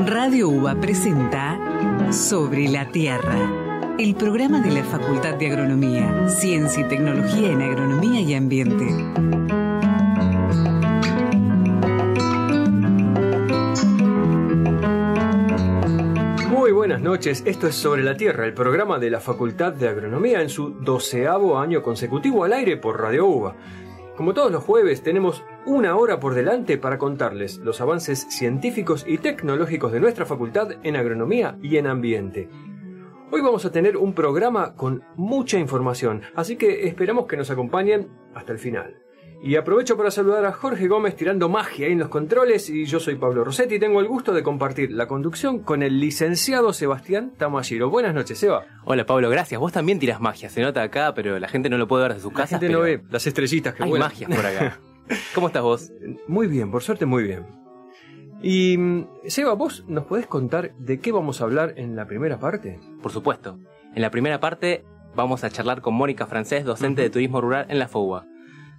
Radio UBA presenta Sobre la Tierra, el programa de la Facultad de Agronomía, Ciencia y Tecnología en Agronomía y Ambiente. Muy buenas noches, esto es Sobre la Tierra, el programa de la Facultad de Agronomía en su doceavo año consecutivo al aire por Radio UBA. Como todos los jueves, tenemos una hora por delante para contarles los avances científicos y tecnológicos de nuestra facultad en agronomía y en ambiente. Hoy vamos a tener un programa con mucha información, así que esperamos que nos acompañen hasta el final. Y aprovecho para saludar a Jorge Gómez tirando magia ahí en los controles y yo soy Pablo Rossetti y tengo el gusto de compartir la conducción con el licenciado Sebastián Tamashiro. Buenas noches, Seba. Hola Pablo, gracias. Vos también tiras magia, se nota acá, pero la gente no lo puede ver de sus casas. La gente no ve las estrellitas que Hay vuelan. magia por acá. ¿Cómo estás vos? Muy bien, por suerte muy bien. Y mm, Seba, ¿vos nos podés contar de qué vamos a hablar en la primera parte? Por supuesto. En la primera parte vamos a charlar con Mónica Francés, docente de turismo rural en la FOUA.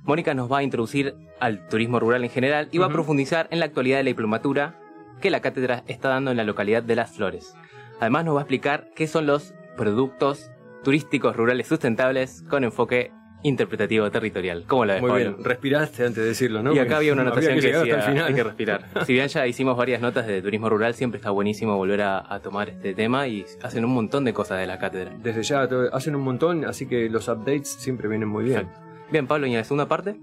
Mónica nos va a introducir al turismo rural en general y va a profundizar en la actualidad de la diplomatura que la cátedra está dando en la localidad de Las Flores. Además nos va a explicar qué son los productos turísticos rurales sustentables con enfoque interpretativo territorial. ¿Cómo la ves, Muy Pablo? bien, respiraste antes de decirlo, ¿no? Y acá había una anotación que, hasta decía final. hay que respirar. Si bien ya hicimos varias notas de turismo rural, siempre está buenísimo volver a, a tomar este tema y hacen un montón de cosas de la cátedra. Desde ya hacen un montón, así que los updates siempre vienen muy bien. Bien, Pablo, ¿y en la segunda parte?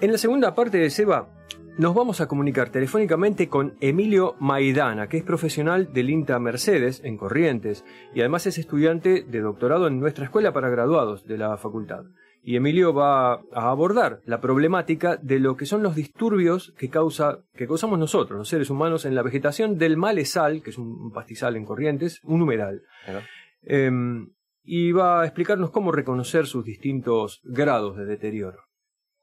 En la segunda parte de Seba, nos vamos a comunicar telefónicamente con Emilio Maidana, que es profesional del INTA Mercedes en Corrientes y además es estudiante de doctorado en nuestra escuela para graduados de la facultad. Y Emilio va a abordar la problemática de lo que son los disturbios que, causa, que causamos nosotros, los seres humanos, en la vegetación del malezal, que es un pastizal en Corrientes, un humedal. Claro. Em, y va a explicarnos cómo reconocer sus distintos grados de deterioro.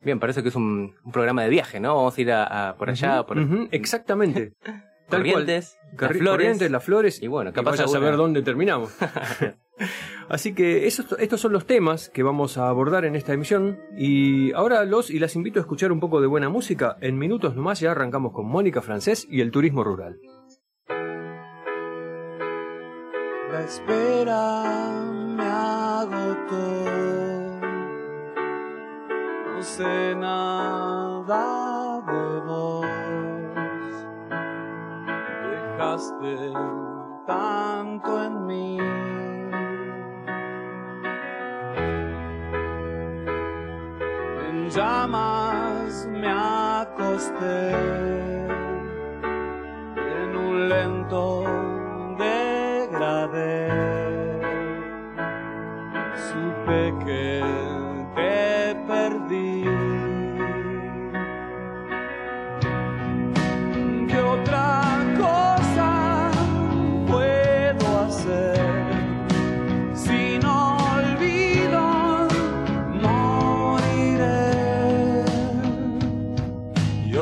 Bien, parece que es un, un programa de viaje, ¿no? Vamos a ir a, a por allá, por exactamente. Tal cual. Corrientes, las flores. Corrientes, las flores. Y bueno, capaz a saber dónde terminamos. Así que esos- estos son los temas que vamos a abordar en esta emisión. Y ahora los y las invito a escuchar un poco de buena música. En minutos nomás ya arrancamos con Mónica Francés y el turismo rural. La espera me agotó. No sé nada Tanto en mí. En llamas me acosté en un lento degradé.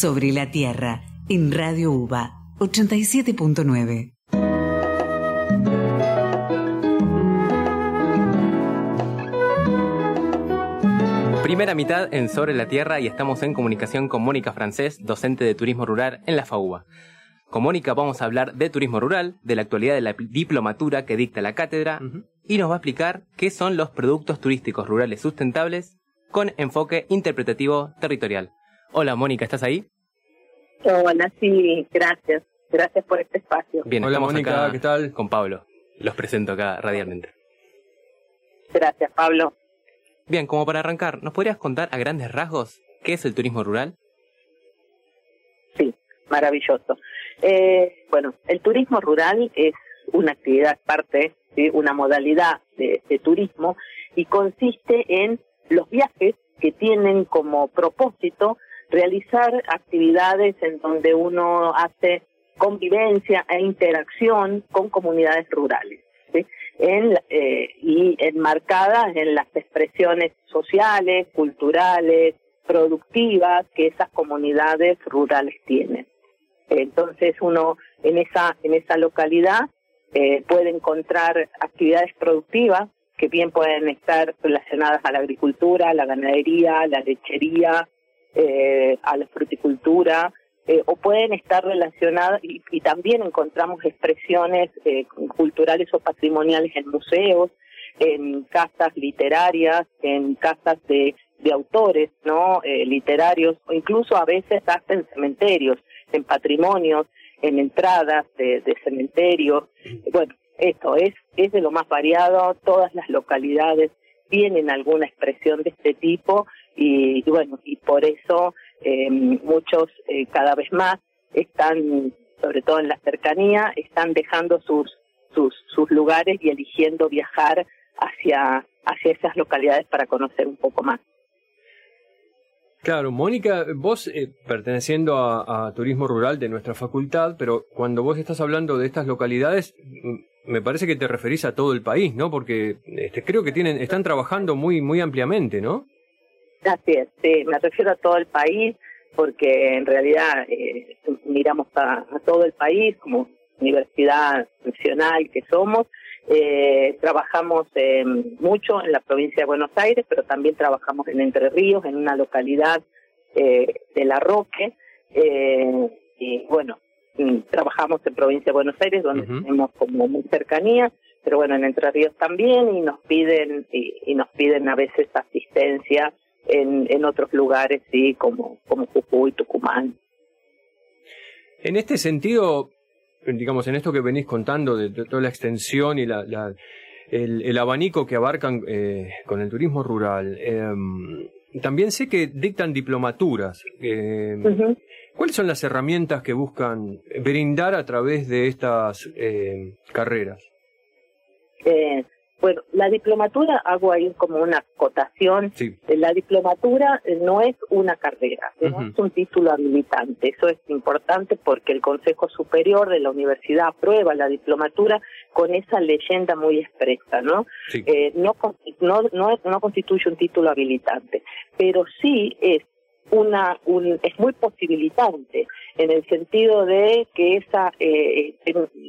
Sobre la Tierra, en Radio UBA 87.9. Primera mitad en Sobre la Tierra y estamos en comunicación con Mónica Francés, docente de turismo rural en la FAUBA. Con Mónica vamos a hablar de turismo rural, de la actualidad de la diplomatura que dicta la cátedra y nos va a explicar qué son los productos turísticos rurales sustentables con enfoque interpretativo territorial. Hola Mónica, ¿estás ahí? Hola, sí, gracias. Gracias por este espacio. Bien, Hola Mónica, acá ¿qué tal? con Pablo. Los presento acá radialmente. Gracias, Pablo. Bien, como para arrancar, ¿nos podrías contar a grandes rasgos qué es el turismo rural? Sí, maravilloso. Eh, bueno, el turismo rural es una actividad parte, ¿sí? una modalidad de, de turismo y consiste en los viajes que tienen como propósito realizar actividades en donde uno hace convivencia e interacción con comunidades rurales. eh, y enmarcadas en las expresiones sociales, culturales, productivas que esas comunidades rurales tienen. Entonces uno en esa en esa localidad eh, puede encontrar actividades productivas que bien pueden estar relacionadas a la agricultura, la ganadería, la lechería, eh, a la fruticultura, eh, o pueden estar relacionadas, y, y también encontramos expresiones eh, culturales o patrimoniales en museos, en casas literarias, en casas de, de autores no eh, literarios, o incluso a veces hasta en cementerios, en patrimonios, en entradas de, de cementerios. Bueno, esto es, es de lo más variado, todas las localidades tienen alguna expresión de este tipo y, bueno, y por eso eh, muchos eh, cada vez más están, sobre todo en la cercanía, están dejando sus, sus, sus lugares y eligiendo viajar hacia, hacia esas localidades para conocer un poco más. Claro, Mónica, vos eh, perteneciendo a, a, turismo rural de nuestra facultad, pero cuando vos estás hablando de estas localidades, me parece que te referís a todo el país, ¿no? Porque este, creo que tienen, están trabajando muy, muy ampliamente, ¿no? Así es, sí, me refiero a todo el país, porque en realidad eh, miramos a, a todo el país como universidad nacional que somos, eh, trabajamos eh, mucho en la provincia de Buenos Aires, pero también trabajamos en Entre Ríos, en una localidad eh, de La Roque. Eh, y bueno, trabajamos en provincia de Buenos Aires, donde uh -huh. tenemos como muy cercanía, pero bueno, en Entre Ríos también, y nos piden, y, y nos piden a veces asistencia en, en otros lugares, sí, como, como Jujuy, Tucumán. En este sentido, digamos, en esto que venís contando de, de toda la extensión y la, la el, el, abanico que abarcan eh, con el turismo rural, eh, también sé que dictan diplomaturas. Eh, uh -huh. ¿Cuáles son las herramientas que buscan brindar a través de estas eh, carreras? Eh, bueno, la diplomatura, hago ahí como una acotación, sí. la diplomatura no es una carrera, no uh -huh. es un título habilitante, eso es importante porque el Consejo Superior de la Universidad aprueba la diplomatura con esa leyenda muy expresa, ¿no? Sí. Eh, no, no, no, no constituye un título habilitante, pero sí es una un, es muy posibilitante en el sentido de que esa eh,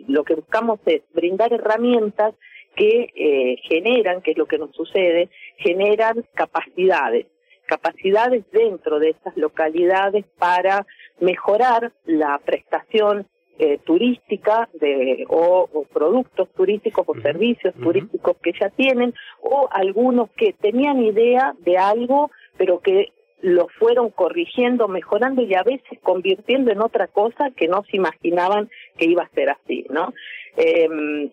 lo que buscamos es brindar herramientas que eh, generan, que es lo que nos sucede, generan capacidades, capacidades dentro de estas localidades para mejorar la prestación eh, turística de, o, o, productos turísticos o servicios uh -huh. turísticos que ya tienen, o algunos que tenían idea de algo, pero que lo fueron corrigiendo, mejorando y a veces convirtiendo en otra cosa que no se imaginaban que iba a ser así, ¿no? Eh,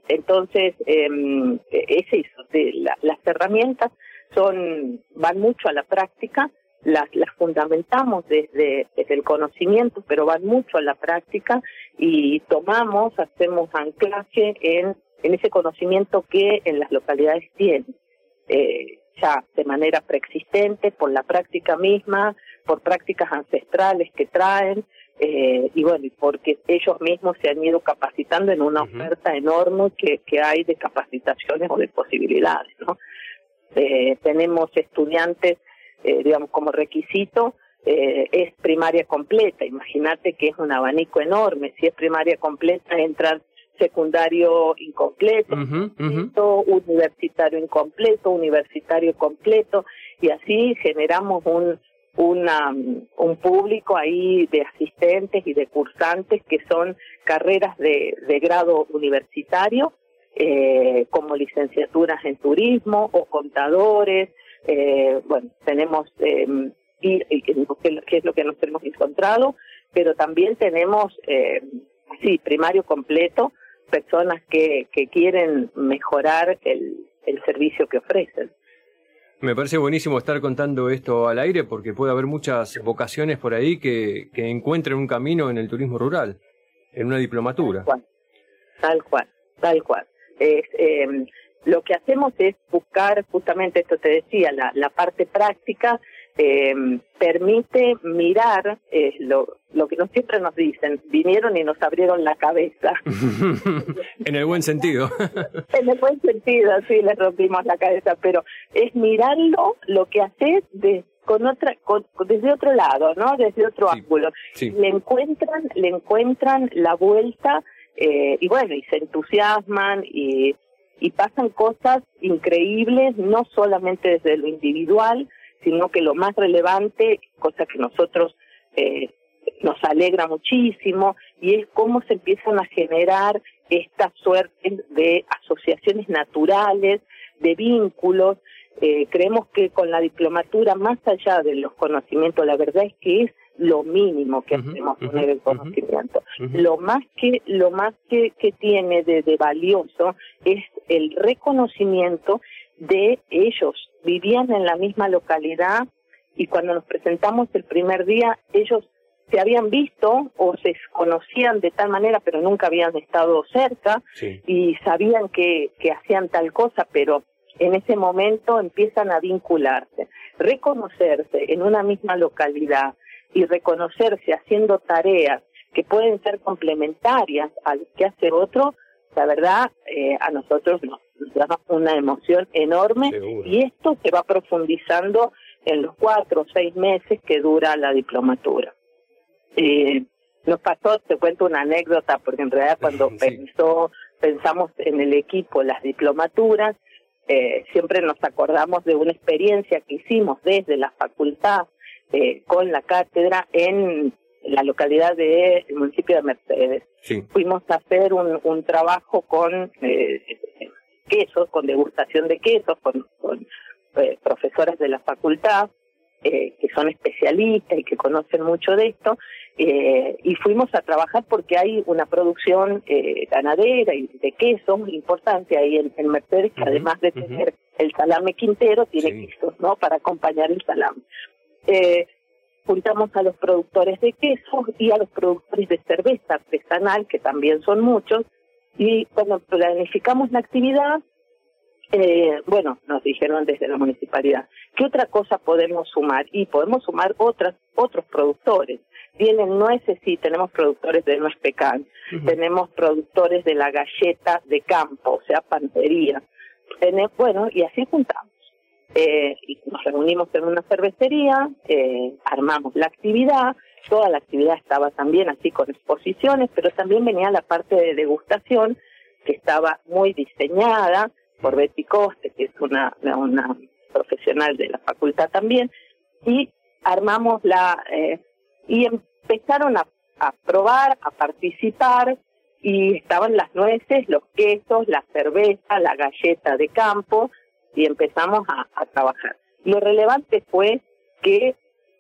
entonces, eh, es eso, de la, las herramientas son, van mucho a la práctica, las, las fundamentamos desde, desde el conocimiento, pero van mucho a la práctica y tomamos, hacemos anclaje en, en ese conocimiento que en las localidades tienen. Eh, ya de manera preexistente, por la práctica misma, por prácticas ancestrales que traen, eh, y bueno, porque ellos mismos se han ido capacitando en una oferta enorme que, que hay de capacitaciones o de posibilidades, ¿no? Eh, tenemos estudiantes, eh, digamos, como requisito, eh, es primaria completa. Imagínate que es un abanico enorme. Si es primaria completa, entran secundario incompleto, universitario incompleto, universitario completo, y así generamos un, una, un público ahí de asistentes y de cursantes que son carreras de, de grado universitario, eh, como licenciaturas en turismo o contadores. Eh, bueno, tenemos, eh, y, que es lo que nos hemos encontrado, pero también tenemos, eh, sí, primario completo, personas que, que quieren mejorar el, el servicio que ofrecen. Me parece buenísimo estar contando esto al aire porque puede haber muchas vocaciones por ahí que, que encuentren un camino en el turismo rural, en una diplomatura. Tal cual, tal cual. Es, eh, lo que hacemos es buscar justamente esto te decía, la, la parte práctica eh, permite mirar eh, lo, lo que no siempre nos dicen, vinieron y nos abrieron la cabeza. en el buen sentido. en el buen sentido, sí, les rompimos la cabeza, pero es mirarlo, lo que haces de, con otra, con, desde otro lado, ¿no? Desde otro ángulo. Le encuentran, le encuentran la vuelta eh, y bueno, y se entusiasman y, y pasan cosas increíbles, no solamente desde lo individual, sino que lo más relevante, cosa que nosotros eh, nos alegra muchísimo, y es cómo se empiezan a generar esta suerte de asociaciones naturales, de vínculos. Eh, creemos que con la diplomatura, más allá de los conocimientos, la verdad es que es lo mínimo que hacemos poner el conocimiento. Lo más que lo más que, que tiene de, de valioso es el reconocimiento de ellos. Vivían en la misma localidad y cuando nos presentamos el primer día, ellos se habían visto o se conocían de tal manera, pero nunca habían estado cerca y sabían que, que hacían tal cosa, pero en ese momento empiezan a vincularse. Reconocerse en una misma localidad y reconocerse haciendo tareas que pueden ser complementarias al que hace otro, la verdad, eh, a nosotros nos, una emoción enorme y esto se va profundizando en los cuatro o seis meses que dura la diplomatura. Eh, nos pasó, te cuento una anécdota, porque en realidad cuando pensó, pensamos en el equipo las diplomaturas, eh, siempre nos acordamos de una experiencia que hicimos desde la facultad eh, con la cátedra en la localidad del de, municipio de Mercedes. Fuimos a hacer un, un trabajo con eh, quesos, con degustación de quesos, con, con eh, profesoras de la facultad, eh, que son especialistas y que conocen mucho de esto, eh, y fuimos a trabajar porque hay una producción eh, ganadera y de quesos importante ahí en, en Mercedes, que además de tener el salame quintero, tiene quesos, ¿no? Para acompañar el salame. Eh, juntamos a los productores de quesos y a los productores de cerveza artesanal, que también son muchos, y cuando planificamos la actividad, eh, bueno, nos dijeron desde la municipalidad, ¿qué otra cosa podemos sumar? Y podemos sumar otras, otros productores. Vienen nueces, sí, tenemos productores de nuez pecan, tenemos productores de la galleta de campo, o sea, pantería. bueno, y así juntamos. Eh, y nos reunimos en una cervecería, eh, armamos la actividad, toda la actividad estaba también así con exposiciones, pero también venía la parte de degustación que estaba muy diseñada por Betty Coste, que es una, una profesional de la facultad también, y armamos la, eh, y empezaron a, probar, a participar, y estaban las nueces, los quesos, la cerveza, la galleta de campo, y empezamos a trabajar. Lo relevante fue que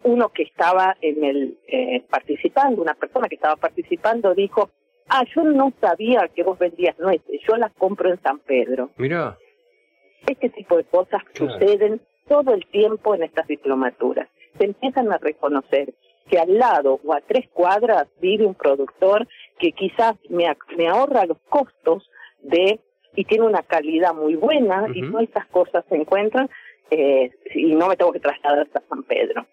uno que estaba en el eh, participando, una persona que estaba participando dijo, ah, yo no sabía que vos vendías nueces, yo las compro en San Pedro. Mira. Este tipo de cosas suceden todo el tiempo en estas diplomaturas. Se empiezan a reconocer que al lado o a tres cuadras vive un productor que quizás me, me ahorra los costos de y tiene una calidad muy buena y todas estas cosas se encuentran eh, y no me tengo que trasladar hasta San Pedro.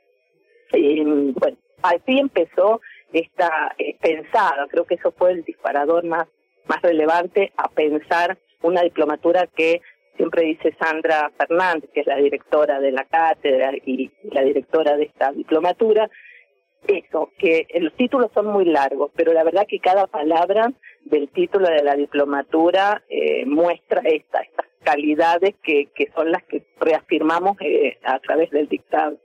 Y, bueno, así empezó está eh, pensada. Creo que eso fue el disparador más, más relevante a pensar una diplomatura que siempre dice Sandra Fernández, que es la directora de la cátedra y la directora de esta diplomatura, eso, que los títulos son muy largos, pero la verdad que cada palabra del título de la diplomatura eh, muestra esta, estas calidades que, que son las que reafirmamos eh, a través del dictado.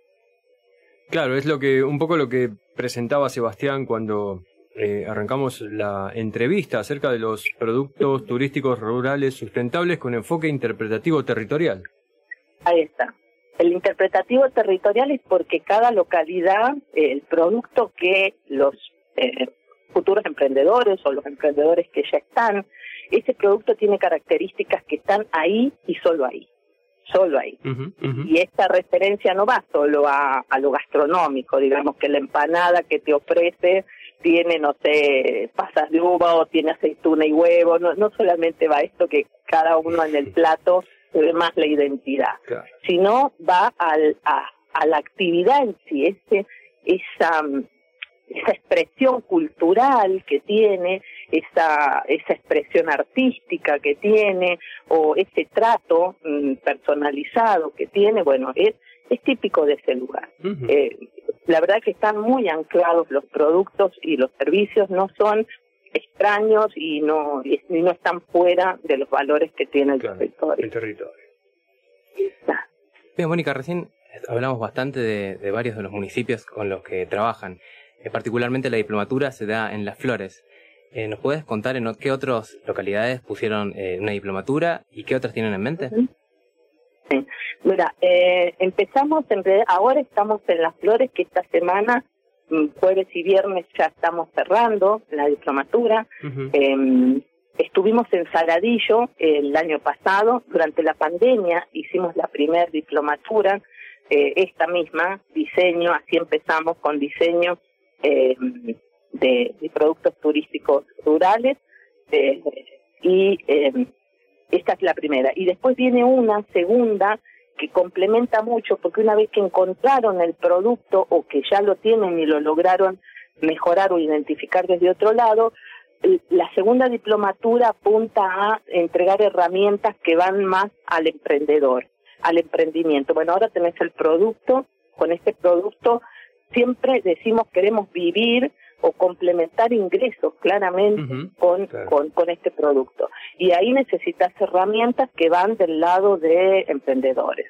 Claro, es lo que un poco lo que presentaba Sebastián cuando eh, arrancamos la entrevista acerca de los productos turísticos rurales sustentables con enfoque interpretativo territorial. Ahí está. El interpretativo territorial es porque cada localidad, el producto que los eh, futuros emprendedores o los emprendedores que ya están, ese producto tiene características que están ahí y solo ahí solo ahí. Y esta referencia no va solo a, a, lo gastronómico, digamos que la empanada que te ofrece tiene, no sé, pasas de uva o tiene aceituna y huevo, no, no solamente va esto que cada uno en el plato se ve más la identidad, sino va al, a, a la actividad en sí, ese, esa esa expresión cultural que tiene, esa, esa expresión artística que tiene, o ese trato mm, personalizado que tiene, bueno, es, es típico de ese lugar. eh, la verdad que están muy anclados los productos y los servicios, no son extraños y no, y no están fuera de los valores que tiene el territorio. El territorio. Bien, Mónica, recién hablamos bastante de, de varios de los municipios con los que trabajan. Eh, particularmente la diplomatura se da en Las Flores. Eh, ¿Nos puedes contar en qué otras localidades pusieron eh, una diplomatura y qué otras tienen en mente? Sí. Mira, eh, empezamos, en ahora estamos en Las Flores, que esta semana, mm, jueves y viernes, ya estamos cerrando la diplomatura. Uh -huh. eh, estuvimos en Saladillo el año pasado, durante la pandemia hicimos la primer diplomatura, eh, esta misma, diseño, así empezamos con diseño eh, de, productos turísticos rurales eh, y eh, esta es la primera. Y después viene una segunda que complementa mucho porque una vez que encontraron el producto o que ya lo tienen y lo lograron mejorar o identificar desde otro lado, la segunda diplomatura apunta a entregar herramientas que van más al emprendedor, al emprendimiento. Bueno, ahora tenés el producto, con este producto siempre decimos queremos vivir o complementar ingresos claramente uh -huh, con, claro. con, con este producto. Y ahí necesitas herramientas que van del lado de emprendedores.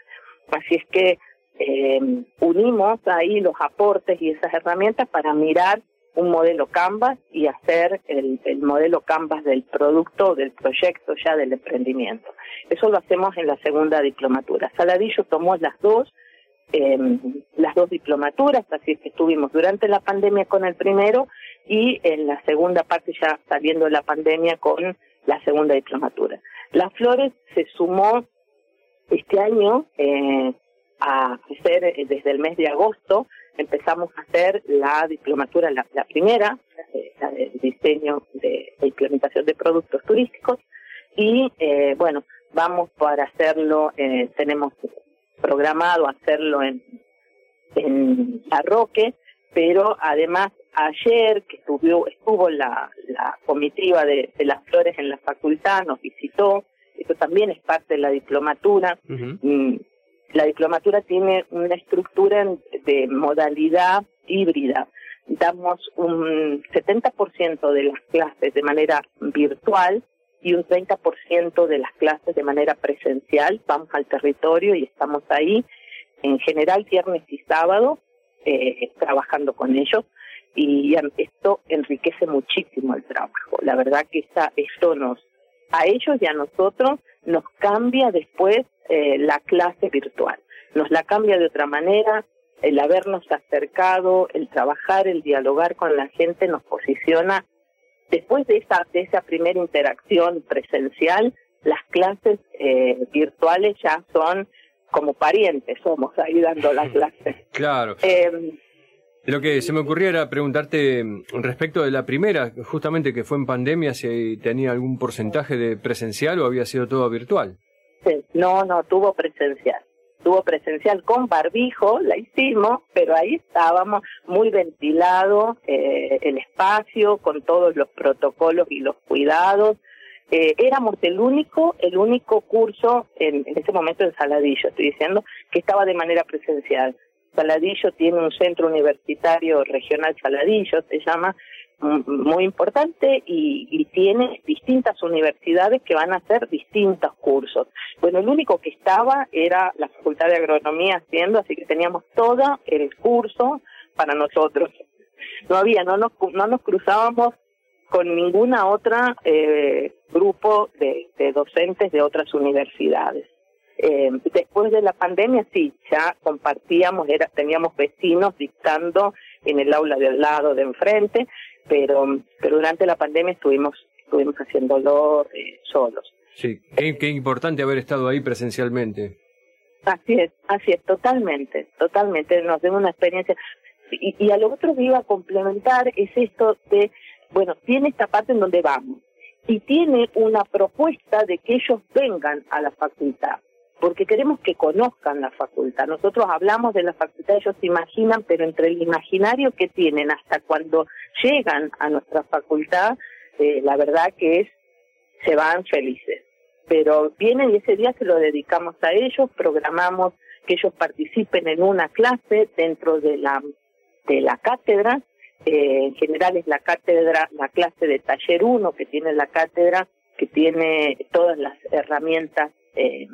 Así es que eh, unimos ahí los aportes y esas herramientas para mirar un modelo Canvas y hacer el, el modelo Canvas del producto, del proyecto ya del emprendimiento. Eso lo hacemos en la segunda diplomatura. Saladillo tomó las dos, eh, las dos diplomaturas, así es que estuvimos durante la pandemia con el primero y en la segunda parte ya saliendo de la pandemia con la segunda diplomatura. Las Flores se sumó este año eh, a hacer eh, desde el mes de agosto empezamos a hacer la diplomatura, la, primera, la de diseño de, de, implementación de productos turísticos y eh, bueno, vamos para hacerlo, eh, tenemos programado hacerlo en, en Arroque, pero además ayer que estuvo, estuvo la, la comitiva de, de las flores en la facultad, nos visitó, eso también es parte de la diplomatura, uh -huh la diplomatura tiene una estructura de modalidad híbrida. Damos un 70% de las clases de manera virtual y un 30% de las clases de manera presencial. Vamos al territorio y estamos ahí, en general viernes y sábado, eh, trabajando con ellos. Y esto enriquece muchísimo el trabajo. La verdad que esta, esto nos, a ellos y a nosotros nos cambia después eh, la clase virtual. Nos la cambia de otra manera, el habernos acercado, el trabajar, el dialogar con la gente nos posiciona. Después de esa, de esa primera interacción presencial, las clases eh, virtuales ya son como parientes, somos ahí dando la clase. Claro. Eh, lo que se me ocurría era preguntarte respecto de la primera, justamente que fue en pandemia, si tenía algún porcentaje de presencial o había sido todo virtual. Sí, no, no, tuvo presencial. Tuvo estuvo presencial con barbijo, la hicimos, pero ahí estábamos muy ventilado eh, el espacio, con todos los protocolos y los cuidados. Eh, éramos el único, el único curso en, en ese momento en Saladillo, estoy diciendo, que estaba de manera presencial. Saladillo tiene un centro universitario regional Saladillo, se llama, muy importante y, y, tiene distintas universidades que van a hacer distintos cursos. Bueno, el único que estaba era la Facultad de Agronomía haciendo, así que teníamos todo el curso para nosotros. No había, no nos, no nos cruzábamos con ninguna otra eh, grupo de, de docentes de otras universidades. Eh, después de la pandemia sí, ya compartíamos, era, teníamos vecinos dictando en el aula del lado, de enfrente, pero, pero durante la pandemia estuvimos, estuvimos haciéndolo eh, solos. Sí, qué, qué importante haber estado ahí presencialmente. Así es, así es, totalmente, totalmente, nos dio una experiencia. Y, y a lo otro que iba a complementar es esto de, bueno, tiene esta parte en donde vamos y tiene una propuesta de que ellos vengan a la facultad porque queremos que conozcan la facultad. Nosotros hablamos de la facultad, ellos se imaginan, pero entre el imaginario que tienen hasta cuando llegan a nuestra facultad, eh, la verdad que es, se van felices. Pero vienen y ese día se lo dedicamos a ellos, programamos que ellos participen en una clase dentro de la, de la cátedra, eh, en general es la cátedra, la clase de taller 1 que tiene la cátedra, que tiene todas las herramientas eh,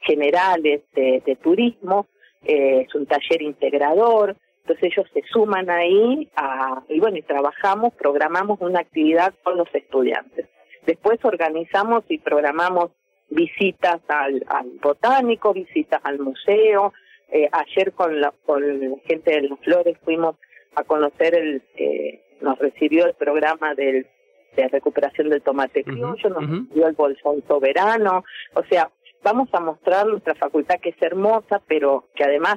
generales de, de turismo, eh, es un taller integrador, entonces ellos se suman ahí a, y bueno, y trabajamos, programamos una actividad con los estudiantes. Después organizamos y programamos visitas al, al botánico, visitas al museo. Eh, ayer con la, con la gente de las flores fuimos a conocer el, eh, nos recibió el programa del de recuperación del tomate criollo, nos dio el bolsón soberano, o sea, vamos a mostrar nuestra facultad que es hermosa, pero que además,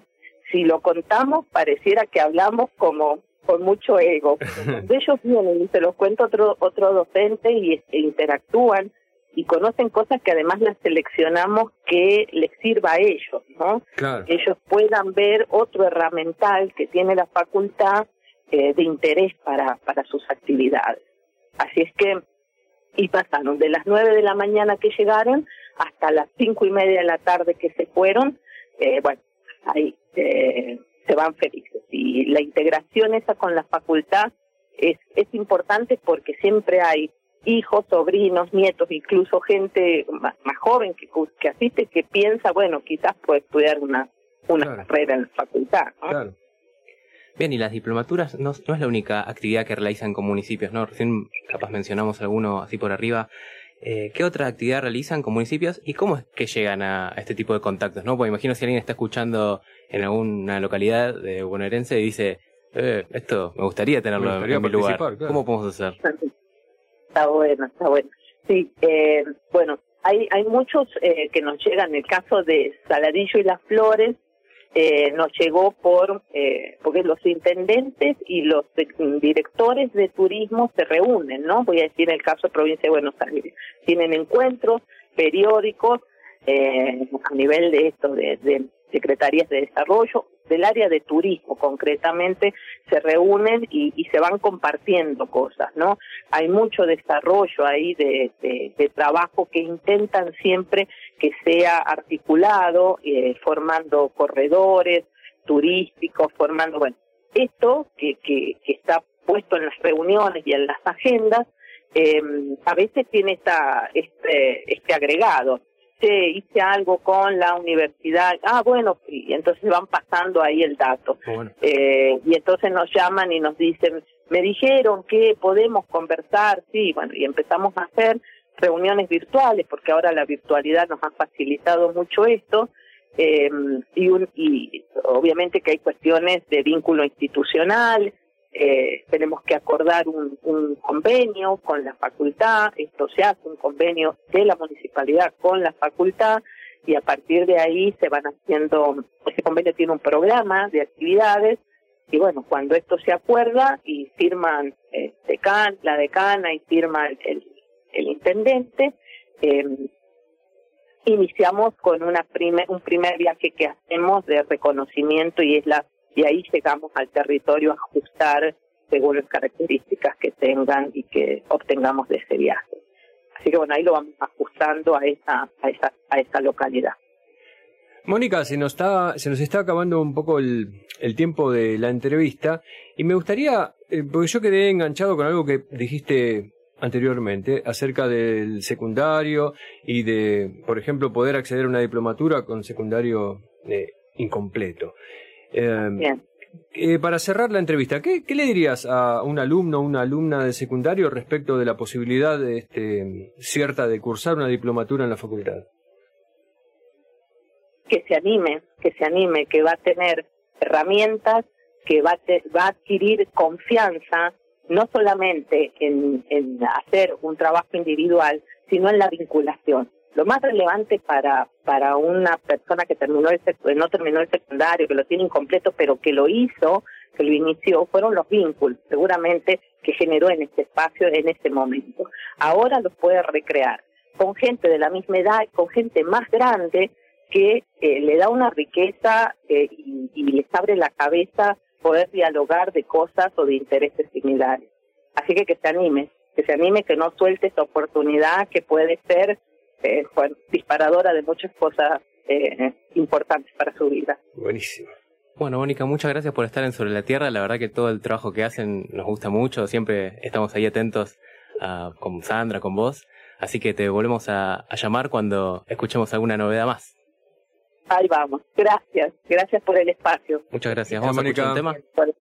si lo contamos, pareciera que hablamos como con mucho ego. De ellos vienen y se los cuenta otro, otro docente y e interactúan y conocen cosas que además las seleccionamos que les sirva a ellos, ¿no? Claro. Que ellos puedan ver otro herramental que tiene la facultad eh, de interés para, para sus actividades. Así es que, y pasaron de las nueve de la mañana que llegaron hasta las cinco y media de la tarde que se fueron, eh, bueno, ahí eh, se van felices. Y la integración esa con la facultad es, es importante porque siempre hay hijos, sobrinos, nietos, incluso gente más, más joven que, que asiste, que piensa, bueno, quizás puede estudiar una, una Claro. carrera en la facultad. ¿no? Claro. Bien, y las diplomaturas no, no es la única actividad que realizan con municipios, ¿no? Recién capaz mencionamos alguno así por arriba. Eh, ¿Qué otra actividad realizan con municipios y cómo es que llegan a este tipo de contactos, no? Porque imagino si alguien está escuchando en alguna localidad de bonaerense y dice, eh, esto me gustaría tenerlo Me gustaría en mi lugar. claro. ¿Cómo podemos hacer? Está bueno, está bueno. Sí, eh, bueno, hay, hay muchos eh, que nos llegan, en el caso de Saladillo y Las Flores, eh, nos llegó por, eh, porque los intendentes y los de- directores de turismo se reúnen, ¿no? Voy a decir el caso de Provincia de Buenos Aires. Tienen encuentros periódicos eh, a nivel de esto, de, secretarías de desarrollo, del área de turismo concretamente, se reúnen y, y se van compartiendo cosas, ¿no? Hay mucho desarrollo ahí de, de trabajo que intentan siempre que sea articulado, eh, formando corredores turísticos, formando, bueno, esto que, que, que está puesto en las reuniones y en las agendas, eh, a veces tiene esta, este, este agregado. Che, hice algo con la universidad, ah, bueno, y entonces van pasando ahí el dato. Bueno. Eh, y entonces nos llaman y nos dicen, me dijeron que podemos conversar, sí, bueno, y empezamos a hacer reuniones virtuales, porque ahora la virtualidad nos ha facilitado mucho esto, eh, y, un, y obviamente que hay cuestiones de vínculo institucional, eh, tenemos que acordar un, un convenio con la facultad, esto se hace un convenio de la municipalidad con la facultad y a partir de ahí se van haciendo, ese convenio tiene un programa de actividades y bueno, cuando esto se acuerda y firman eh, decan, la decana y firma el, el, intendente, eh, iniciamos con una prime- un primer viaje que hacemos de reconocimiento y es la y ahí llegamos al territorio a ajustar según las características que tengan y que obtengamos de ese viaje. Así que bueno, ahí lo vamos ajustando a esa a esa a esa localidad. Mónica, se nos está, se nos está acabando un poco el, el tiempo de la entrevista y me gustaría, eh, porque yo quedé enganchado con algo que dijiste anteriormente acerca del secundario y de, por ejemplo, poder acceder a una diplomatura con secundario eh, incompleto. Eh, Bien. eh, para cerrar la entrevista, ¿qué, qué le dirías a un alumno o una alumna de secundario respecto de la posibilidad de, este, cierta de cursar una diplomatura en la facultad? que se anime, que se anime, que va a tener herramientas, que va te- va a adquirir confianza, no solamente en, en hacer un trabajo individual, sino en la vinculación. Lo más relevante para, para una persona que terminó el sec- no terminó el secundario, que lo tiene incompleto, pero que lo hizo, que lo inició, fueron los vínculos, seguramente, que generó en este espacio, en este momento. Ahora los puede recrear con gente de la misma edad, con gente más grande, que eh, le da una riqueza eh, y, y les abre la cabeza poder dialogar de cosas o de intereses similares. Así que que se anime, que se anime, que no suelte esta oportunidad que puede ser eh, bueno, disparadora de muchas cosas eh, importantes para su vida. Buenísimo. Bueno, Mónica, muchas gracias por estar en Sobre la Tierra. La verdad que todo el trabajo que hacen nos gusta mucho. Siempre estamos ahí atentos ah, con Sandra, con vos. Así que te volvemos a, a llamar cuando escuchemos alguna novedad más. Ahí vamos. Gracias. Gracias por el espacio. Muchas gracias. Vamos a escuchar un tema. Mónica.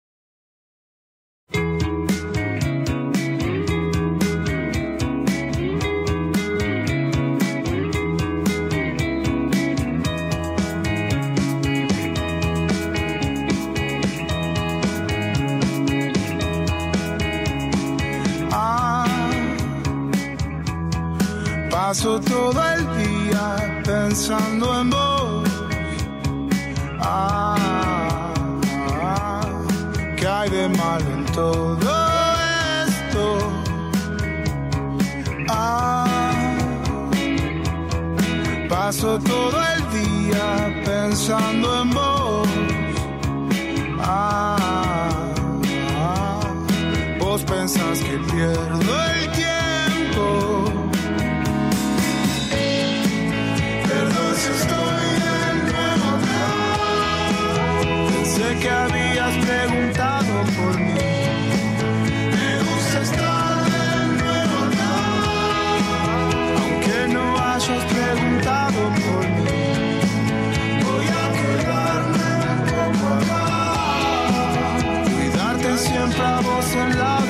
Ah, paso todo el día pensando en vos. Ah, ¿qué hay de malo en todo esto? Ah, paso todo el día pensando en vos. Ah, ah, vos pensás que pierdo el tiempo. Pensé que habías preguntado por mí. Me estar de nuevo acá. Aunque no hayas preguntado por mí. Voy a quedarme un poco acá. Cuidarte siempre a vos en la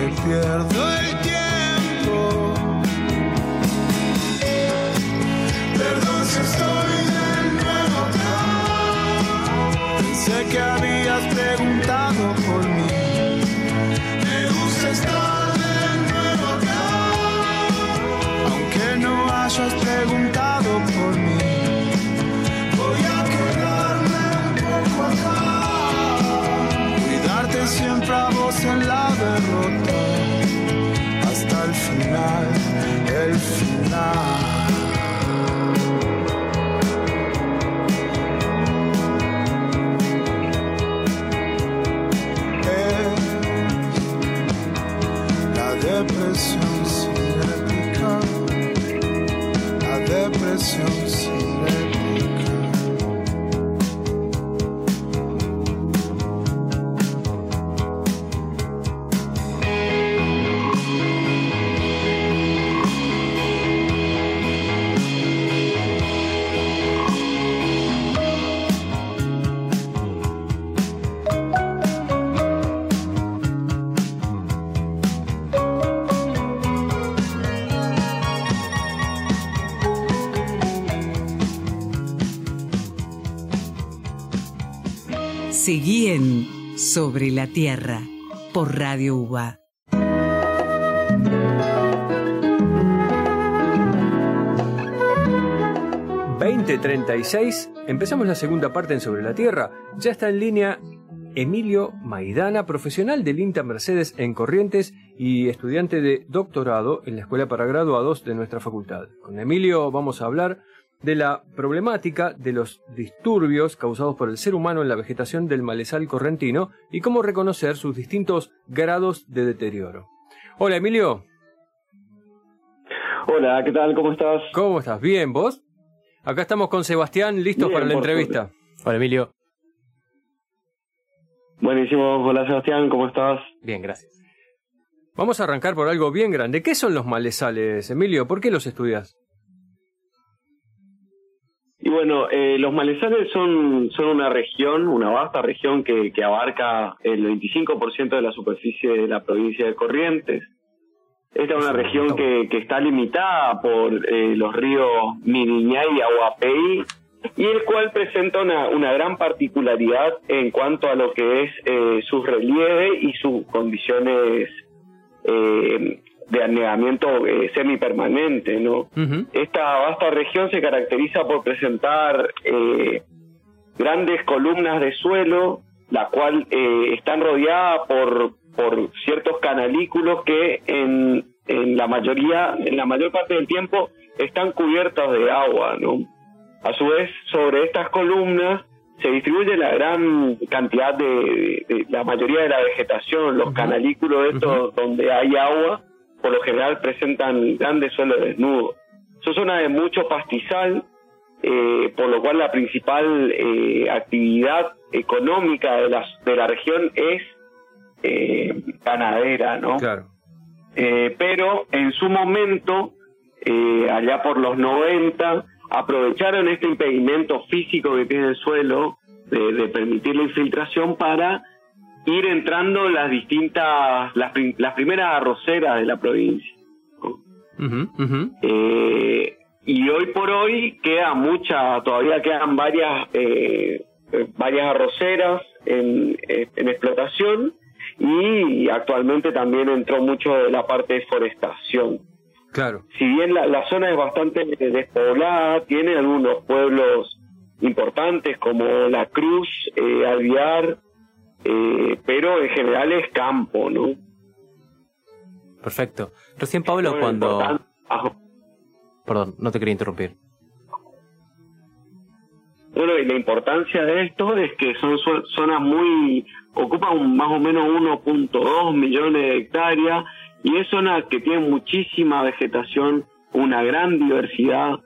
que pierdo el tiempo. Perdón si estoy de nuevo acá. Pensé que habías preguntado por mí. Sobre la Tierra por Radio UBA. 2036, empezamos la segunda parte en Sobre la Tierra. Ya está en línea Emilio Maidana, profesional del INTA Mercedes en Corrientes y estudiante de doctorado en la Escuela para Graduados de nuestra facultad. Con Emilio vamos a hablar de la problemática de los disturbios causados por el ser humano en la vegetación del malezal correntino y cómo reconocer sus distintos grados de deterioro. Hola Emilio. Hola, ¿qué tal? ¿Cómo estás? ¿Cómo estás? Bien, ¿vos? Acá estamos con Sebastián, listos Bien, para la entrevista. Hola Emilio. Buenísimo. Hola, Sebastián, ¿cómo estás? Bien, gracias. Vamos a arrancar por algo bien grande. ¿Qué son los malezales, Emilio? ¿Por qué los estudias? Y bueno, eh, los malezales son, son una región, una vasta región que, que abarca el 25% de la superficie de la provincia de Corrientes. Esta es una región que, que está limitada por eh, los ríos Miriñay y Aguapeí, y el cual presenta una, una gran particularidad en cuanto a lo que es eh, sus relieves y sus condiciones eh, de anegamiento eh, semipermanente, ¿no? Esta vasta región se caracteriza por presentar eh, grandes columnas de suelo, la cual eh, están rodeadas por, por ciertos canalículos que en, en la mayoría, en la mayor parte del tiempo, están cubiertos de agua, ¿no? A su vez, sobre estas columnas se distribuye la gran cantidad de, de- de la mayoría de la vegetación, los canalículos estos donde hay agua, por lo general presentan grandes suelos desnudos. Son zonas de mucho pastizal, eh, por lo cual la principal eh, actividad económica de la, de la región es eh, ganadera, ¿no? Claro. Eh, pero en su momento, eh, allá por los 90, aprovecharon este impedimento físico que tiene el suelo de, de permitir la infiltración para ir entrando las distintas, las, prim- las primeras arroceras de la provincia. Eh, y hoy por hoy queda mucha, todavía quedan varias, eh, eh, varias arroceras en, eh, en explotación y actualmente también entró mucho de la parte de forestación. Claro. Si bien la, la zona es bastante despoblada, tiene algunos pueblos importantes como La Cruz, eh, Alviar, eh, pero en general es campo, ¿no? Perfecto. Recién Pablo cuando... Ajá. Perdón, no te quería interrumpir. Bueno, y la importancia de esto es que son zo- zonas muy, ocupan más o menos 1.2 millones de hectáreas y es zona que tiene muchísima vegetación, una gran diversidad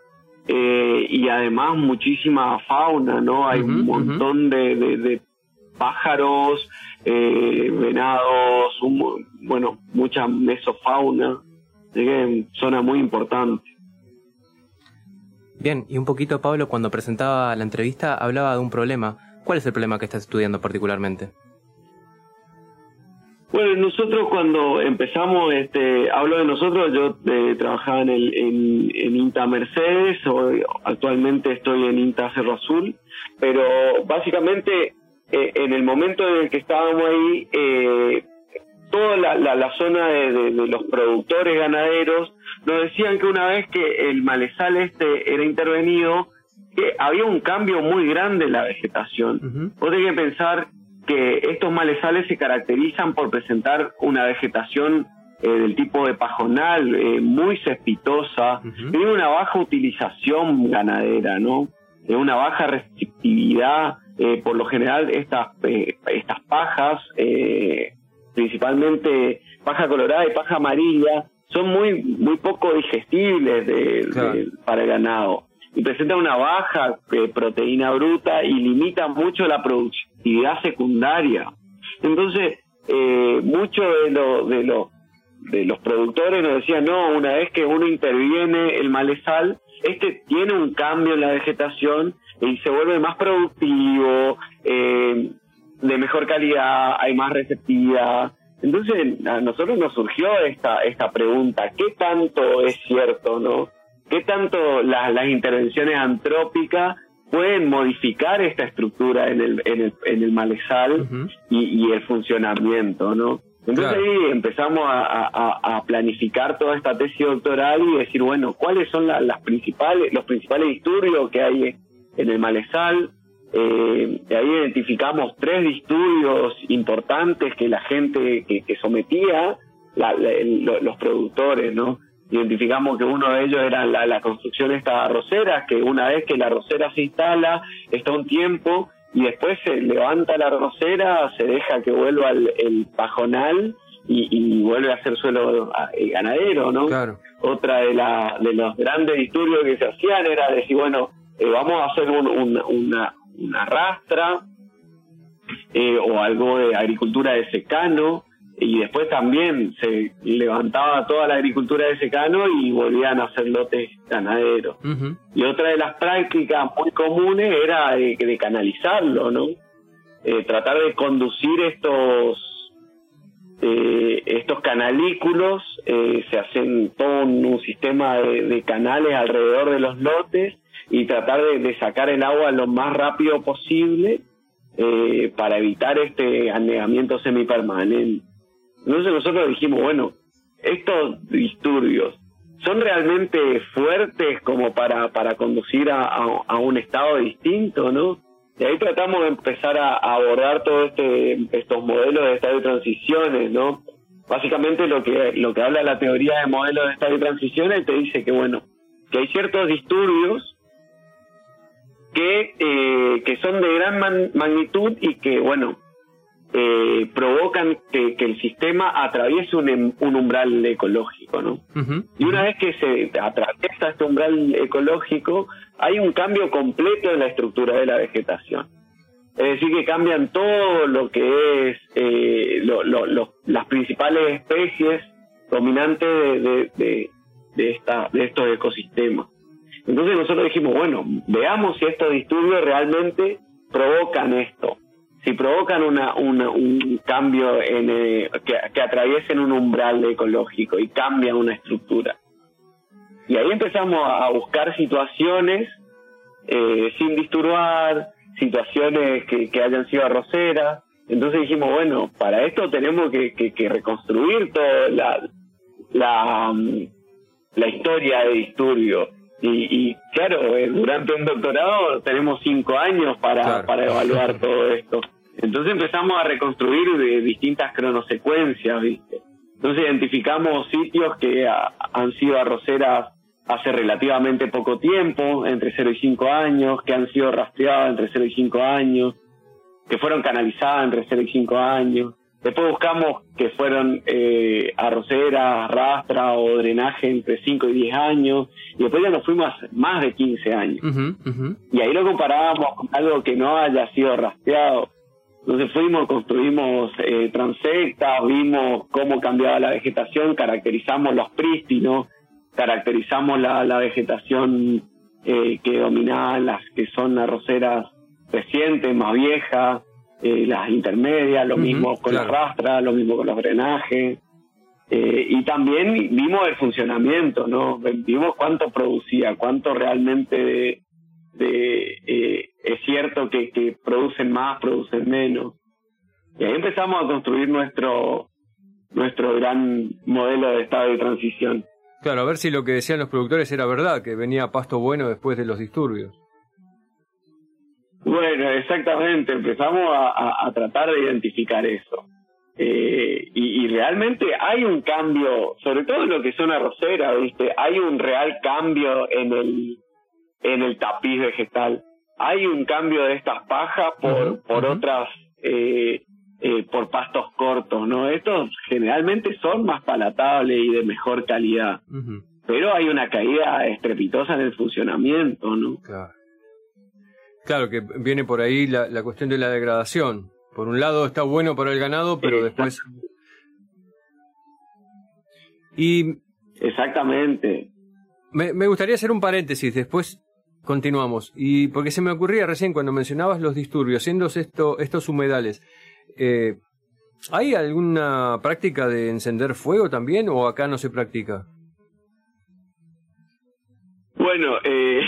eh, y además muchísima fauna, ¿no? Hay un montón de, de- de pájaros, eh, venados, un bueno, mucha mesofauna, que zona muy importante. Bien, y un poquito Pablo cuando presentaba la entrevista hablaba de un problema. ¿Cuál es el problema que estás estudiando particularmente? Bueno, nosotros cuando empezamos, este, hablo de nosotros, yo eh, trabajaba en, el, en, en INTA Mercedes, hoy, actualmente estoy en INTA Cerro Azul, pero básicamente eh, en el momento en el que estábamos ahí, eh, toda la, la, la zona de, de- de los productores ganaderos nos decían que una vez que el malezal este era intervenido, que había un cambio muy grande en la vegetación. Ujú. Vos tenés que pensar que estos malezales se caracterizan por presentar una vegetación eh, del tipo de pajonal, eh, muy cespitosa, Ujú. tiene una baja utilización ganadera, ¿no? Eh, una baja receptividad, eh, por lo general estas, eh, estas pajas, eh, principalmente paja colorada y paja amarilla, son muy, muy poco digestibles de- Claro. de- para el ganado y presenta una baja eh, proteína bruta y limita mucho la productividad secundaria. Entonces, eh, muchos de, lo- de, lo- de los productores nos decían, no, una vez que uno interviene el malezal, este tiene un cambio en la vegetación y se vuelve más productivo, eh, de mejor calidad, hay más receptividad. Entonces, a nosotros nos surgió esta, esta pregunta, ¿qué tanto es cierto, no? ¿Qué tanto la- las intervenciones antrópicas pueden modificar esta estructura en el, en el, en el malezal y, y el funcionamiento, ¿no? Entonces Claro. ahí empezamos a, a- a planificar toda esta tesis doctoral y decir, bueno, ¿cuáles son la- las principales, los principales disturbios que hay en el malezal? Eh, ahí identificamos tres disturbios importantes que la gente que, que sometía, la- la- el- lo- los productores, ¿no? Identificamos que uno de ellos era la, la construcción de estas arroceras, que una vez que la arrocera se instala, está un tiempo y después se levanta la arrocera, se deja que vuelva el, el pajonal y, y vuelve a ser suelo ganadero, ¿no? Claro. Otra de, la, de los grandes disturbios que se hacían era decir, bueno, eh, vamos a hacer un- un- una, una rastra eh, o algo de agricultura de secano y después también se levantaba toda la agricultura de secano y volvían a hacer lotes ganaderos. Y otra de las prácticas muy comunes era de, de canalizarlo, ¿no? Eh, tratar de conducir estos eh, estos canalículos, eh, se hacen todo un, un sistema de, de canales alrededor de los lotes y tratar de, sacar el agua lo más rápido posible eh, para evitar este anegamiento semipermanente. Entonces nosotros dijimos, bueno, estos disturbios son realmente fuertes como para, para conducir a, a- un estado distinto, ¿no? Y ahí tratamos de empezar a, a abordar todos este, estos modelos de estado de transiciones, ¿no? Básicamente lo que, lo que habla la teoría de modelos de estado de transiciones te dice que, bueno, que hay ciertos disturbios que, eh, que son de gran man- magnitud y que, bueno, eh, provocan que, que el sistema atraviese un, em- un umbral ecológico, ¿no? Y una vez que se atraviesa este umbral ecológico, hay un cambio completo en la estructura de la vegetación. Es decir, que cambian todo lo que es eh, lo- lo- lo- las principales especies dominantes de, de, de- de esta, de estos ecosistemas. Entonces nosotros dijimos, bueno, veamos si estos disturbios realmente provocan esto. Si provocan una, un cambio en, eh, que, atraviesen un umbral ecológico y cambian una estructura. Y ahí empezamos a buscar situaciones eh, sin disturbar, situaciones que, que hayan sido arroceras. Entonces dijimos, bueno, para esto tenemos que, que- reconstruir toda la, la, mm, la historia de disturbio. Y, y claro, eh, durante un doctorado tenemos cinco años para, Claro. para evaluar todo esto. Entonces empezamos a reconstruir de distintas cronosecuencias, ¿viste? Entonces identificamos sitios que han sido arroceras hace relativamente poco tiempo, entre 0 y 5 años, que han sido rastreadas entre 0 y 5 años, que fueron canalizadas entre 0 y 5 años. Después buscamos que fueron eh, arroceras, rastra o drenaje entre 5 y 10 años, y después ya nos fuimos más de 15 años. Y ahí lo comparábamos con algo que no haya sido rastreado. Entonces fuimos, construimos eh, transectas, vimos cómo cambiaba la vegetación, caracterizamos los prístinos, caracterizamos la, la vegetación eh, que dominaban las que son arroceras recientes, más viejas, eh, las intermedias, lo mismo con claro. las rastras, lo mismo con los drenajes. Eh, y también vimos el funcionamiento, ¿no? Vimos cuánto producía, cuánto realmente de, de, eh, es cierto que, que producen más, producen menos. Y ahí empezamos a construir nuestro nuestro gran modelo de estado de transición. Claro, a ver si lo que decían los productores era verdad, que venía pasto bueno después de los disturbios. Bueno, exactamente, empezamos a, a- a tratar de identificar eso. Eh, y, y realmente hay un cambio, sobre todo en lo que son arroceras, ¿viste? Hay un real cambio en el, en el tapiz vegetal. Hay un cambio de estas pajas por, por otras, eh, eh, por pastos cortos, ¿no? Estos generalmente son más palatables y de mejor calidad. Pero hay una caída estrepitosa en el funcionamiento, ¿no? Claro. Claro, que viene por ahí la, la cuestión de la degradación. Por un lado está bueno para el ganado, pero después... Y Exactamente. me, me gustaría hacer un paréntesis, después continuamos. Y porque se me ocurría recién cuando mencionabas los disturbios, siendo esto, estos humedales, eh, ¿hay alguna práctica de encender fuego también o acá no se practica? Bueno, eh,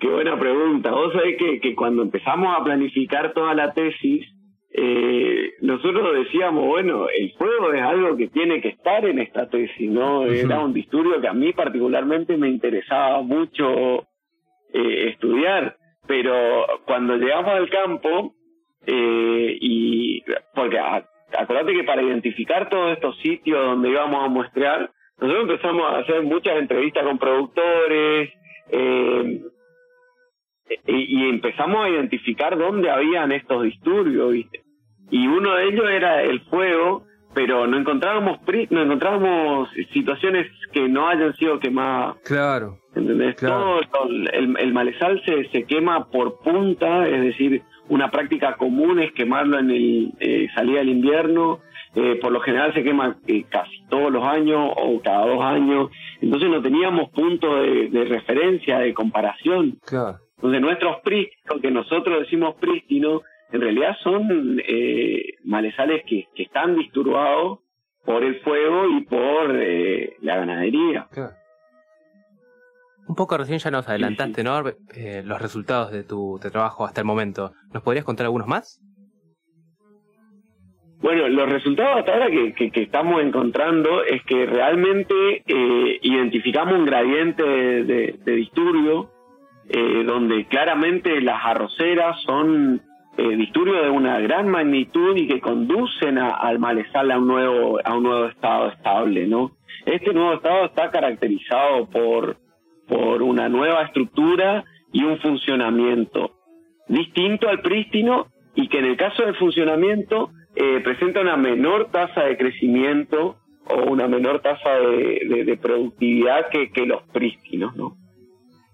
Qué buena pregunta. Vos sabés que, que cuando empezamos a planificar toda la tesis, eh, nosotros decíamos, bueno, el fuego es algo que tiene que estar en esta tesis, ¿no? Era un disturbio que a mí particularmente me interesaba mucho eh, estudiar, pero cuando llegamos al campo, eh, y porque acordate que para identificar todos estos sitios donde íbamos a muestrear, nosotros empezamos a hacer muchas entrevistas con productores, eh, y, y empezamos a identificar dónde habían estos disturbios, ¿viste? Y uno de ellos era el fuego, pero no encontrábamos pri- no encontrábamos situaciones que no hayan sido quemadas. Claro. ¿Entendés? Claro. Todo el malezal se, se quema por punta, es decir, una práctica común es quemarlo en el eh, salida del invierno. eh, por lo general se quema eh, casi todos los años o cada dos años. Entonces no teníamos punto de, de referencia, de comparación. Claro. Entonces nuestros prístinos, que nosotros decimos prístinos, en realidad son eh, malezales que, que están disturbados por el fuego y por eh, la ganadería. Claro. Un poco recién ya nos adelantaste, ¿no? Eh, los resultados de tu de trabajo hasta el momento. ¿Nos podrías contar algunos más? Bueno, los resultados hasta ahora que, que- que estamos encontrando es que realmente eh, identificamos un gradiente de, de- de disturbio eh, donde claramente las arroceras son eh, disturbios de una gran magnitud y que conducen a- al malezal a un nuevo a un nuevo estado estable, ¿no? Este nuevo estado está caracterizado por por una nueva estructura y un funcionamiento distinto al prístino y que en el caso del funcionamiento eh, presenta una menor tasa de crecimiento o una menor tasa de productividad que, que los prístinos, ¿no?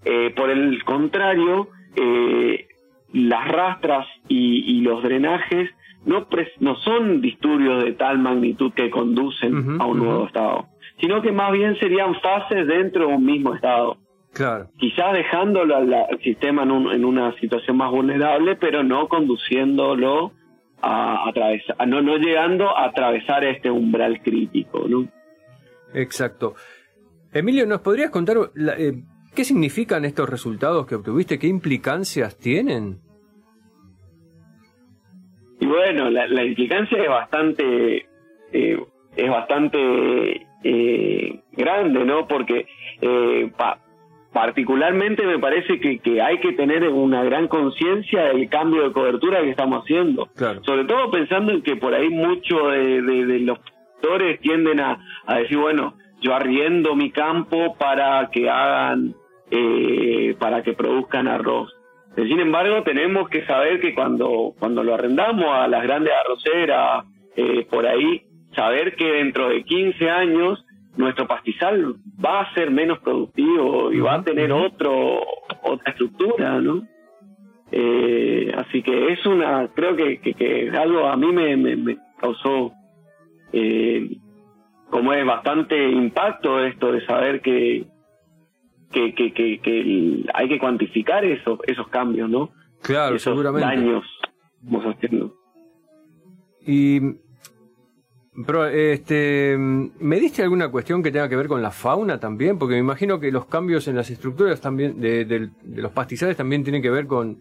Eh, por el contrario, eh, las rastras y, y los drenajes no, pres- no son disturbios de tal magnitud que conducen a un nuevo estado, sino que más bien serían fases dentro de un mismo estado Claro. quizás dejándolo al al sistema en, un- en una situación más vulnerable, pero no conduciéndolo a atravesar, no, no llegando a atravesar este umbral crítico, ¿no? Exacto. Emilio, ¿nos podrías contar la- eh, qué significan estos resultados que obtuviste? ¿Qué implicancias tienen? Y bueno, la, la implicancia es bastante, eh, es bastante eh, grande, ¿no? Porque eh, pa- particularmente me parece que, que hay que tener una gran conciencia del cambio de cobertura que estamos haciendo. Claro. Sobre todo pensando en que por ahí muchos de, de- de los productores tienden a, a decir, bueno, yo arriendo mi campo para que hagan, eh, para que produzcan arroz. Sin embargo, tenemos que saber que cuando, cuando lo arrendamos a las grandes arroceras, eh, por ahí, saber que dentro de 15 años nuestro pastizal va a ser menos productivo y va a tener otro otra estructura, ¿no? Eh, así que es una, creo que, que, que algo a mí me, me, me causó eh, como es bastante impacto esto de saber que que, que, que, que el- hay que cuantificar esos esos cambios, ¿no? Claro, esos seguramente. daños vamos haciendo. Y pero este ¿me diste alguna cuestión que tenga que ver con la fauna también? Porque me imagino que los cambios en las estructuras también de, los pastizales también tienen que ver con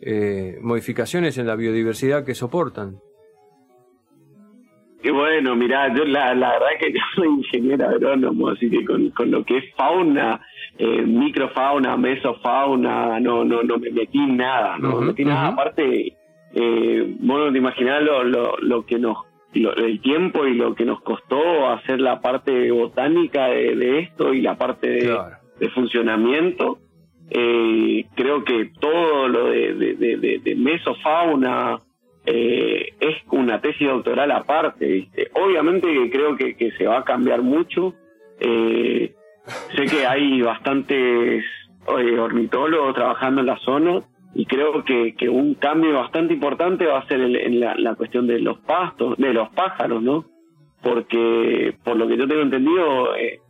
eh, modificaciones en la biodiversidad que soportan. Y bueno, mira, yo la, la verdad que yo soy ingeniero agrónomo, así que con, con lo que es fauna, eh, microfauna, mesofauna, no, no, no me metí en nada, no me metí nada. Aparte, eh, bueno, te imaginas lo, lo, lo que nos, lo- el tiempo y lo que nos costó hacer la parte botánica de, de esto y la parte de, Claro. de funcionamiento. Eh, creo que todo lo de, mesofauna eh, es una tesis doctoral aparte. ¿viste? Obviamente creo que, que se va a cambiar mucho. Eh, sé que hay bastantes eh, ornitólogos trabajando en la zona y creo que, que un cambio bastante importante va a ser el- en la, cuestión de los pastos, de los pájaros, ¿no? Porque por lo que yo tengo entendido, eh,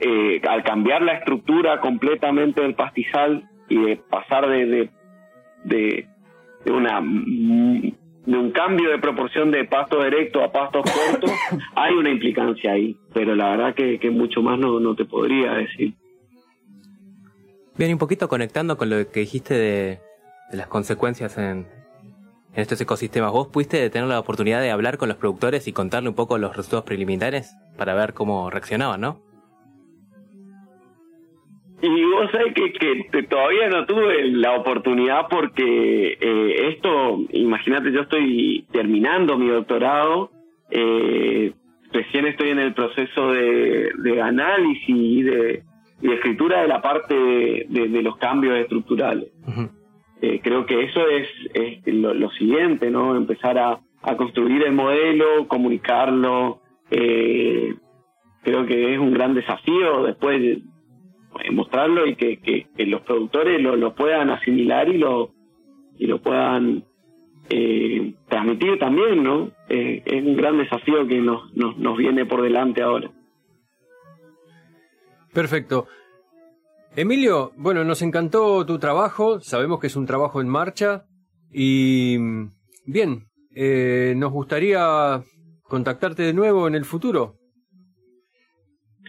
eh, al cambiar la estructura completamente del pastizal y de pasar de, de, de, una de un cambio de proporción de pasto directo a pastos cortos, hay una implicancia ahí, pero la verdad que, que mucho más no, no te podría decir. Bien, y un poquito conectando con lo que dijiste de, de las consecuencias en, en estos ecosistemas. ¿Vos pudiste tener la oportunidad de hablar con los productores y contarle un poco los resultados preliminares para ver cómo reaccionaban, no? Y vos sabés que, que todavía no tuve la oportunidad porque eh, esto, imagínate, yo estoy terminando mi doctorado, eh, recién estoy en el proceso de, de análisis y de, escritura de la parte de, de los cambios estructurales. eh, creo que eso es, es lo, lo, siguiente, ¿no? Empezar a, a, construir el modelo, comunicarlo. Eh, creo que es un gran desafío después de, mostrarlo y que, los productores lo, puedan asimilar y lo, y lo puedan eh, transmitir también, ¿no? Eh, es un gran desafío que nos, nos, nos viene por delante ahora. Perfecto. Emilio, bueno, nos encantó tu trabajo, sabemos que es un trabajo en marcha y bien, eh, nos gustaría contactarte de nuevo en el futuro.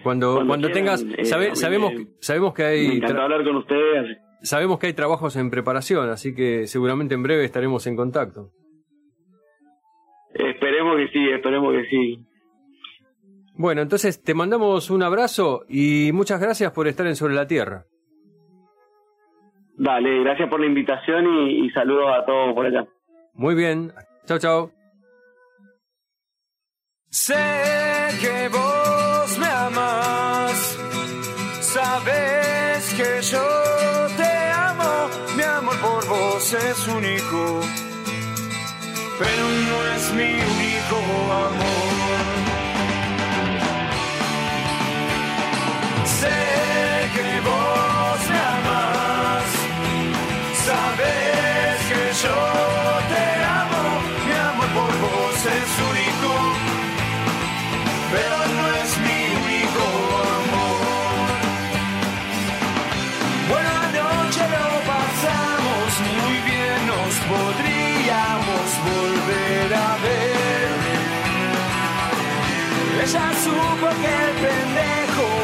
Cuando, cuando, cuando quieran, tengas, eh, sabe, sabemos, me, sabemos que hay... Me encanta hablar con ustedes. Sabemos que hay trabajos en preparación, así que seguramente en breve estaremos en contacto. Esperemos que sí, esperemos que sí. Bueno, entonces te mandamos un abrazo y muchas gracias por estar en Sobre la Tierra. Dale, gracias por la invitación y, y saludos a todos por allá. Muy bien, chao, chao. Sé que vos que yo te amo, mi amor por vos es único, pero no es mi único amor.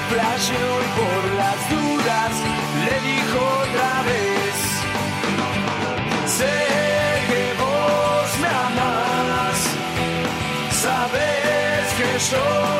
Flasheó y por las dudas le dijo otra vez. Sé que vos me amas, sabes que yo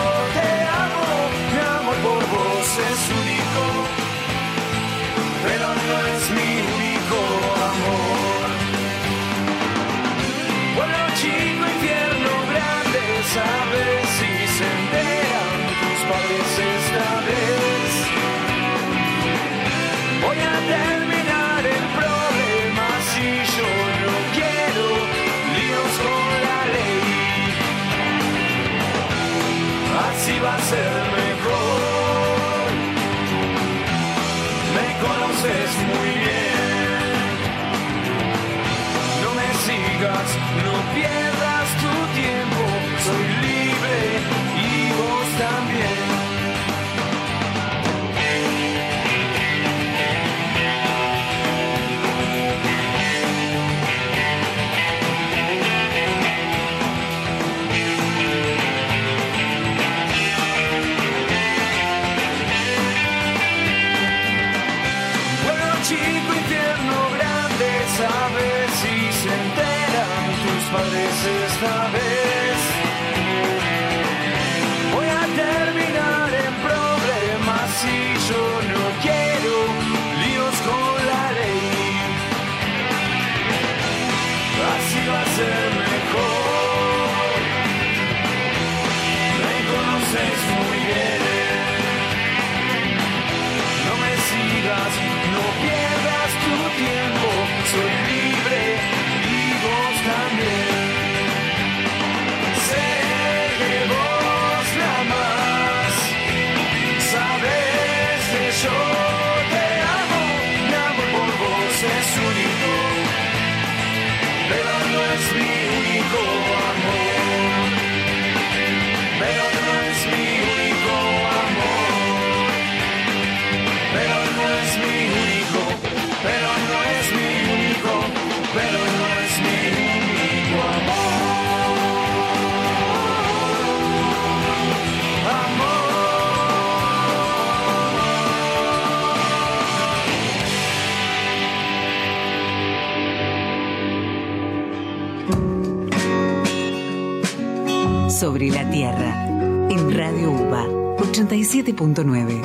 87.9.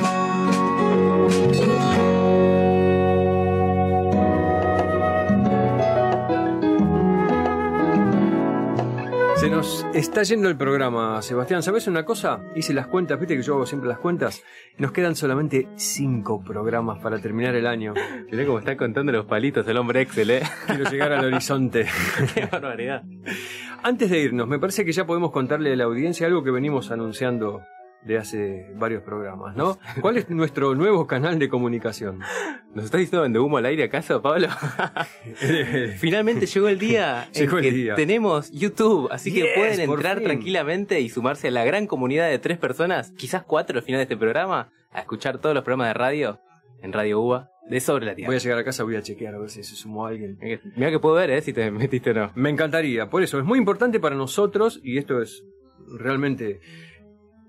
Se nos está yendo el programa, Sebastián. ¿Sabes una cosa? Hice las cuentas, viste que yo hago siempre las cuentas. Nos quedan solamente cinco programas para terminar el año. Mirá cómo está contando los palitos el hombre Excel, ¿eh? Quiero llegar al horizonte. Qué barbaridad. Antes de irnos, me parece que ya podemos contarle a la audiencia algo que venimos anunciando de hace varios programas, ¿no? ¿Cuál es nuestro nuevo canal de comunicación? ¿Nos estás diciendo vende humo al aire acaso, Pablo? Finalmente llegó el día en Llegó el que día. tenemos YouTube, así que pueden entrar tranquilamente y sumarse a la gran comunidad de tres personas, quizás cuatro al final de este programa, a escuchar todos los programas de radio en Radio UBA de Sobre la Tierra. Voy a llegar a casa, voy a chequear a ver si se sumó alguien. Mira que puedo ver, ¿eh? Si te metiste o no. Me encantaría, por eso es muy importante para nosotros y esto es realmente...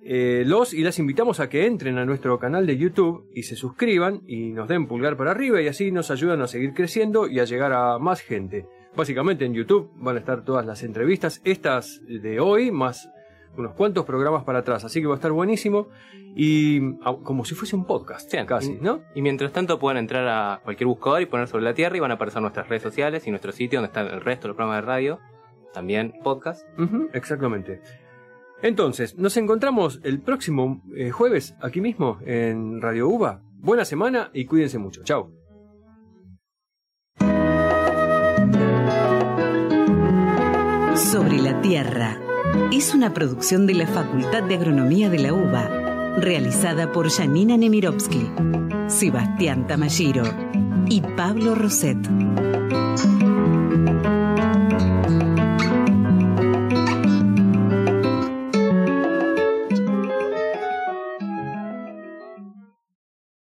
eh, los y las invitamos a que entren a nuestro canal de YouTube y se suscriban y nos den pulgar para arriba y así nos ayudan a seguir creciendo y a llegar a más gente. Básicamente en YouTube van a estar todas las entrevistas, estas de hoy, más unos cuantos programas para atrás, así que va a estar buenísimo y ah, como si fuese un podcast, Sí, casi, y- ¿no? Y mientras tanto pueden entrar a cualquier buscador y poner sobre la Tierra y van a aparecer nuestras redes sociales y nuestro sitio donde están el resto de los programas de radio, también podcast. Exactamente. Entonces, nos encontramos el próximo eh, jueves aquí mismo en Radio UBA. Buena semana y cuídense mucho. Chao. Sobre la Tierra es una producción de la Facultad de Agronomía de la UBA, realizada por Janina Nemirovsky, Sebastián Tamashiro y Pablo Roset.